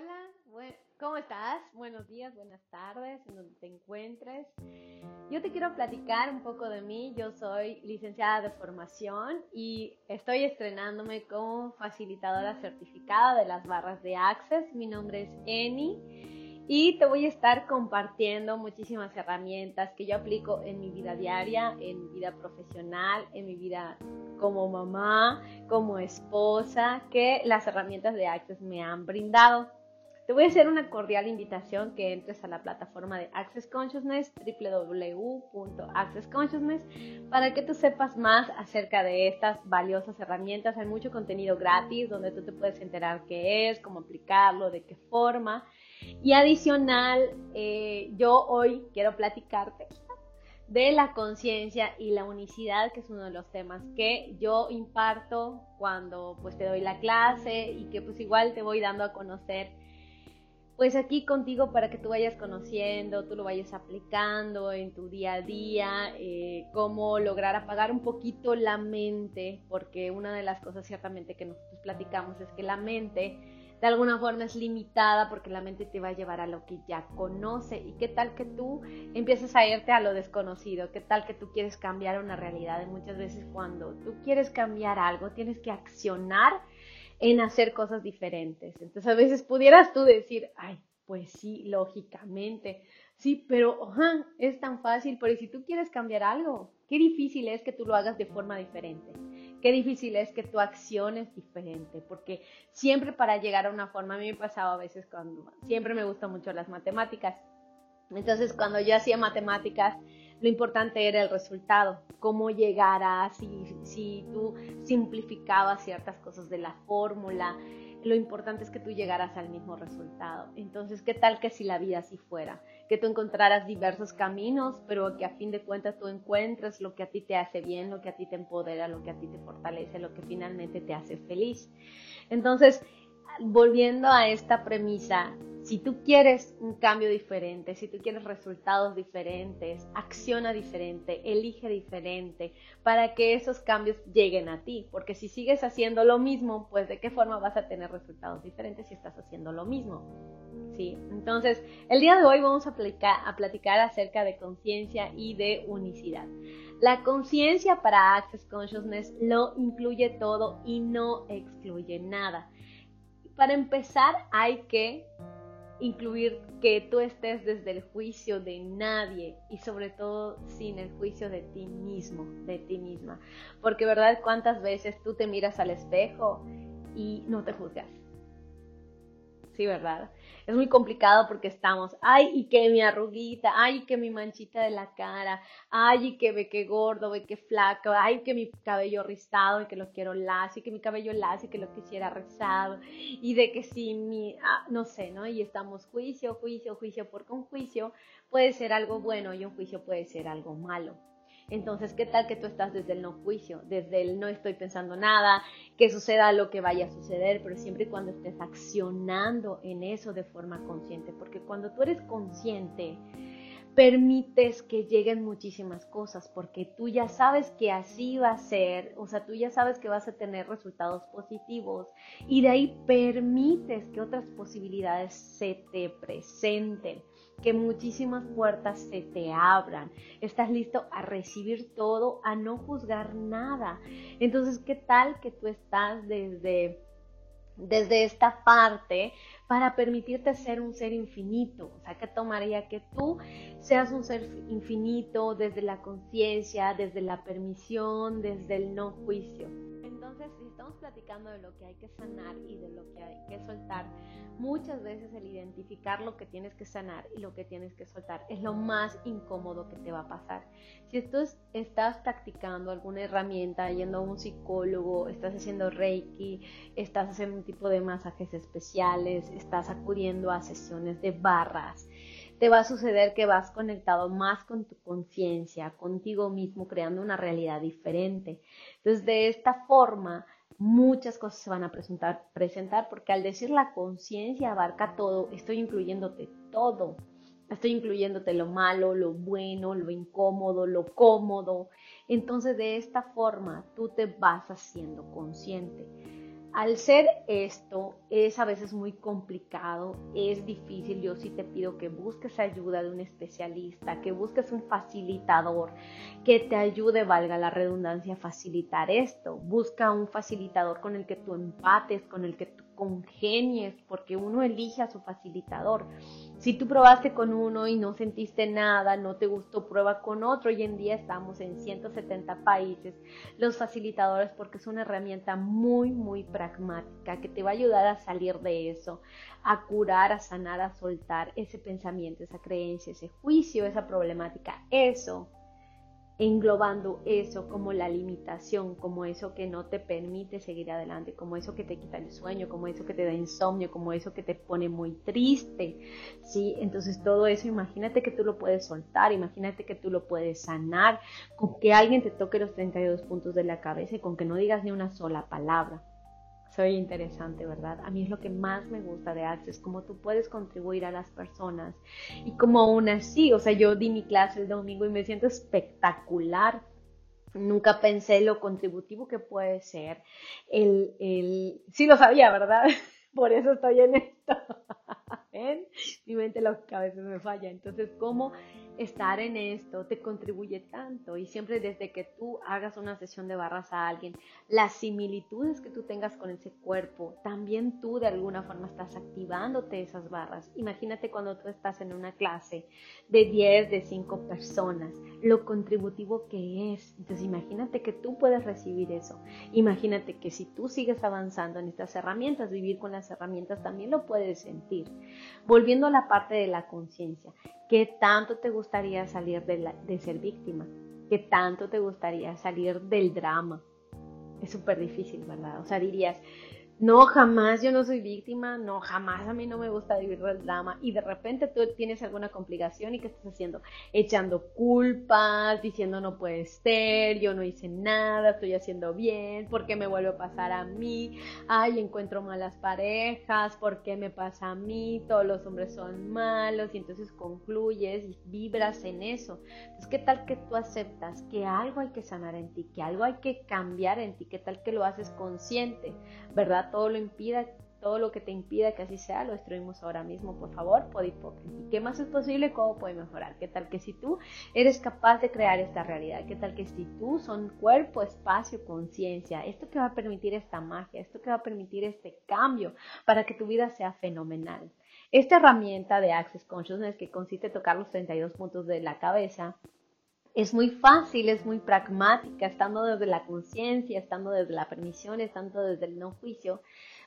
Hola, ¿cómo estás? Buenos días, buenas tardes, en donde te encuentres. Yo te quiero platicar un poco de mí. Yo soy licenciada de formación y estoy estrenándome como facilitadora certificada de las barras de Access. Mi nombre es Eni y te voy a estar compartiendo muchísimas herramientas que yo aplico en mi vida diaria, en mi vida profesional, en mi vida como mamá, como esposa, que las herramientas de Access me han brindado. Te voy a hacer una cordial invitación que entres a la plataforma de Access Consciousness, www.accessconsciousness, para que tú sepas más acerca de estas valiosas herramientas. Hay mucho contenido gratis donde tú te puedes enterar qué es, cómo aplicarlo, de qué forma. Y adicional, eh, yo hoy quiero platicarte de la conciencia y la unicidad, que es uno de los temas que yo imparto cuando pues te doy la clase y que pues igual te voy dando a conocer pues aquí contigo para que tú vayas conociendo, tú lo vayas aplicando en tu día a día, eh, cómo lograr apagar un poquito la mente, porque una de las cosas ciertamente que nosotros platicamos es que la mente de alguna forma es limitada porque la mente te va a llevar a lo que ya conoce. ¿Y qué tal que tú empiezas a irte a lo desconocido? ¿Qué tal que tú quieres cambiar una realidad? Y muchas veces cuando tú quieres cambiar algo, tienes que accionar en hacer cosas diferentes. Entonces a veces pudieras tú decir, ay, pues sí, lógicamente, sí, pero es tan fácil, pero si tú quieres cambiar algo, qué difícil es que tú lo hagas de forma diferente, qué difícil es que tú acciones diferente, porque siempre para llegar a una forma, a mí me pasaba a veces cuando, siempre me gustan mucho las matemáticas, entonces cuando yo hacía matemáticas, lo importante era el resultado, cómo llegar a, si, si tú simplificabas ciertas cosas de la fórmula, lo importante es que tú llegaras al mismo resultado. Entonces, ¿qué tal que si la vida así fuera? Que tú encontraras diversos caminos, pero que a fin de cuentas tú encuentres lo que a ti te hace bien, lo que a ti te empodera, lo que a ti te fortalece, lo que finalmente te hace feliz. Entonces, volviendo a esta premisa, si tú quieres un cambio diferente, si tú quieres resultados diferentes, acciona diferente, elige diferente para que esos cambios lleguen a ti. Porque si sigues haciendo lo mismo, pues de qué forma vas a tener resultados diferentes si estás haciendo lo mismo. ¿Sí? Entonces, el día de hoy vamos a, a platicar acerca de conciencia y de unicidad. La conciencia para Access Consciousness lo incluye todo y no excluye nada. Para empezar, hay que incluir que tú estés desde el juicio de nadie y sobre todo sin el juicio de ti mismo, de ti misma. Porque verdad, cuántas veces tú te miras al espejo y no te juzgas. Sí, ¿verdad? es muy complicado porque estamos, ay, y que mi arruguita, ay, que mi manchita de la cara, ay, y que ve que gordo, ve que flaco, ay, que mi cabello rizado y que lo quiero lacio, y que mi cabello lacio y que lo quisiera rizado, y de que si mi, ah, no sé, ¿no? Y estamos juicio, juicio, juicio, porque un juicio puede ser algo bueno y un juicio puede ser algo malo. Entonces, ¿qué tal que tú estás desde el no juicio, desde el no estoy pensando nada, que suceda lo que vaya a suceder, pero siempre y cuando estés accionando en eso de forma consciente? Porque cuando tú eres consciente, permites que lleguen muchísimas cosas, porque tú ya sabes que así va a ser, o sea, tú ya sabes que vas a tener resultados positivos y de ahí permites que otras posibilidades se te presenten que muchísimas puertas se te abran. Estás listo a recibir todo, a no juzgar nada. Entonces, ¿qué tal que tú estás desde, desde esta parte para permitirte ser un ser infinito? O sea, ¿qué tomaría que tú seas un ser infinito desde la conciencia, desde la permisión, desde el no juicio? Entonces, si estamos platicando de lo que hay que sanar y de lo que hay que soltar, muchas veces el identificar lo que tienes que sanar y lo que tienes que soltar es lo más incómodo que te va a pasar. Si estás practicando alguna herramienta, yendo a un psicólogo, estás haciendo reiki, estás haciendo un tipo de masajes especiales, estás acudiendo a sesiones de barras, te va a suceder que vas conectado más con tu conciencia, contigo mismo, creando una realidad diferente. Entonces, de esta forma, muchas cosas se van a presentar, presentar porque al decir la conciencia abarca todo, estoy incluyéndote todo. Estoy incluyéndote lo malo, lo bueno, lo incómodo, lo cómodo. Entonces de esta forma tú te vas haciendo consciente. Al ser esto es a veces muy complicado, es difícil. Yo sí te pido que busques ayuda de un especialista, que busques un facilitador que te ayude, valga la redundancia, a facilitar esto. Busca un facilitador con el que tú empates, con el que tú congenies, porque uno elige a su facilitador. Si tú probaste con uno y no sentiste nada, no te gustó, prueba con otro. Hoy en día estamos en 170 países. Los facilitadores porque es una herramienta muy, muy pragmática que te va a ayudar a salir de eso, a curar, a sanar, a soltar ese pensamiento, esa creencia, ese juicio, esa problemática. Eso englobando eso como la limitación, como eso que no te permite seguir adelante, como eso que te quita el sueño, como eso que te da insomnio, como eso que te pone muy triste, ¿sí? Entonces todo eso, imagínate que tú lo puedes soltar, imagínate que tú lo puedes sanar, con que alguien te toque los 32 puntos de la cabeza y con que no digas ni una sola palabra soy interesante, ¿verdad? A mí es lo que más me gusta de Access, cómo tú puedes contribuir a las personas y como aún así, o sea, yo di mi clase el domingo y me siento espectacular. Nunca pensé lo contributivo que puede ser. El, el... Sí lo sabía, ¿verdad? Por eso estoy en esto. Mi mente a veces me falla. Entonces, ¿cómo estar en esto te contribuye tanto y siempre desde que tú hagas una sesión de barras a alguien, las similitudes que tú tengas con ese cuerpo, también tú de alguna forma estás activándote esas barras. Imagínate cuando tú estás en una clase de 10, de 5 personas, lo contributivo que es. Entonces imagínate que tú puedes recibir eso. Imagínate que si tú sigues avanzando en estas herramientas, vivir con las herramientas también lo puedes sentir. Volviendo a la parte de la conciencia, ¿Qué tanto te gustaría salir de, ser víctima? ¿Qué tanto te gustaría salir del drama? Es súper difícil, ¿verdad? O sea, dirías, no, jamás yo no soy víctima, no, jamás a mí no me gusta vivir el drama y de repente tú tienes alguna complicación y ¿qué estás haciendo? Echando culpas, diciendo no puede ser, yo no hice nada, estoy haciendo bien, ¿por qué me vuelve a pasar a mí? Ay, encuentro malas parejas, ¿por qué me pasa a mí? Todos los hombres son malos y entonces concluyes y vibras en eso. Entonces, ¿qué tal que tú aceptas que algo hay que sanar en ti, que algo hay que cambiar en ti? ¿Qué tal que lo haces consciente, verdad? Todo lo impida, todo lo que te impida que así sea, lo destruimos ahora mismo, por favor, ¿Y ¿Qué más es posible? ¿Cómo puede mejorar? ¿Qué tal que si tú eres capaz de crear esta realidad? ¿Qué tal que si tú son cuerpo, espacio, conciencia? Esto que va a permitir esta magia, esto que va a permitir este cambio para que tu vida sea fenomenal. Esta herramienta de Access Consciousness que consiste en tocar los 32 puntos de la cabeza es muy fácil, es muy pragmática, estando desde la conciencia, estando desde la permisión, estando desde el no juicio,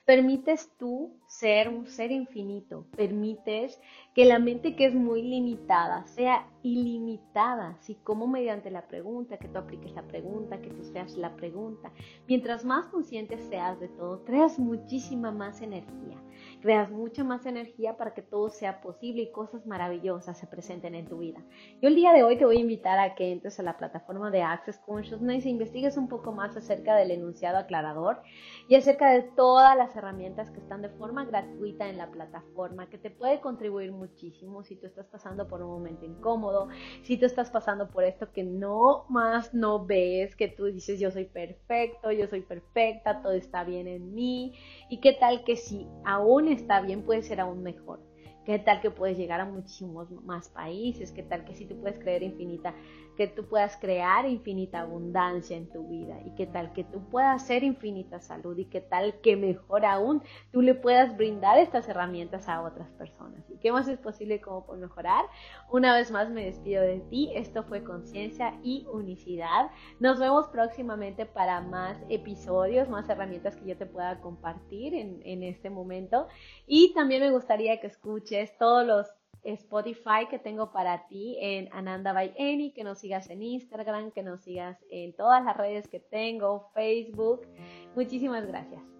permites tú ser un ser infinito, permites que la mente que es muy limitada sea ilimitada, así como mediante la pregunta, que tú apliques la pregunta, que tú seas la pregunta. Mientras más consciente seas de todo, creas muchísima más energía creas mucha más energía para que todo sea posible y cosas maravillosas se presenten en tu vida. Yo el día de hoy te voy a invitar a que entres a la plataforma de Access Consciousness e investigues un poco más acerca del enunciado aclarador y acerca de todas las herramientas que están de forma gratuita en la plataforma, que te puede contribuir muchísimo si tú estás pasando por un momento incómodo, si tú estás pasando por esto que no más no ves, que tú dices yo soy perfecto, yo soy perfecta, todo está bien en mí, y qué tal que si aún está bien puede ser aún mejor. ¿Qué tal que puedes llegar a muchísimos más países? ¿Qué tal que si tú puedes creer infinita que tú puedas crear infinita abundancia en tu vida y qué tal que tú puedas hacer infinita salud y qué tal que mejor aún tú le puedas brindar estas herramientas a otras personas. ¿Y qué más es posible como por mejorar? Una vez más me despido de ti. Esto fue conciencia y unicidad. Nos vemos próximamente para más episodios, más herramientas que yo te pueda compartir en, en este momento. Y también me gustaría que escuches todos los Spotify que tengo para ti en Ananda by Amy, que nos sigas en Instagram, que nos sigas en todas las redes que tengo, Facebook. Muchísimas gracias.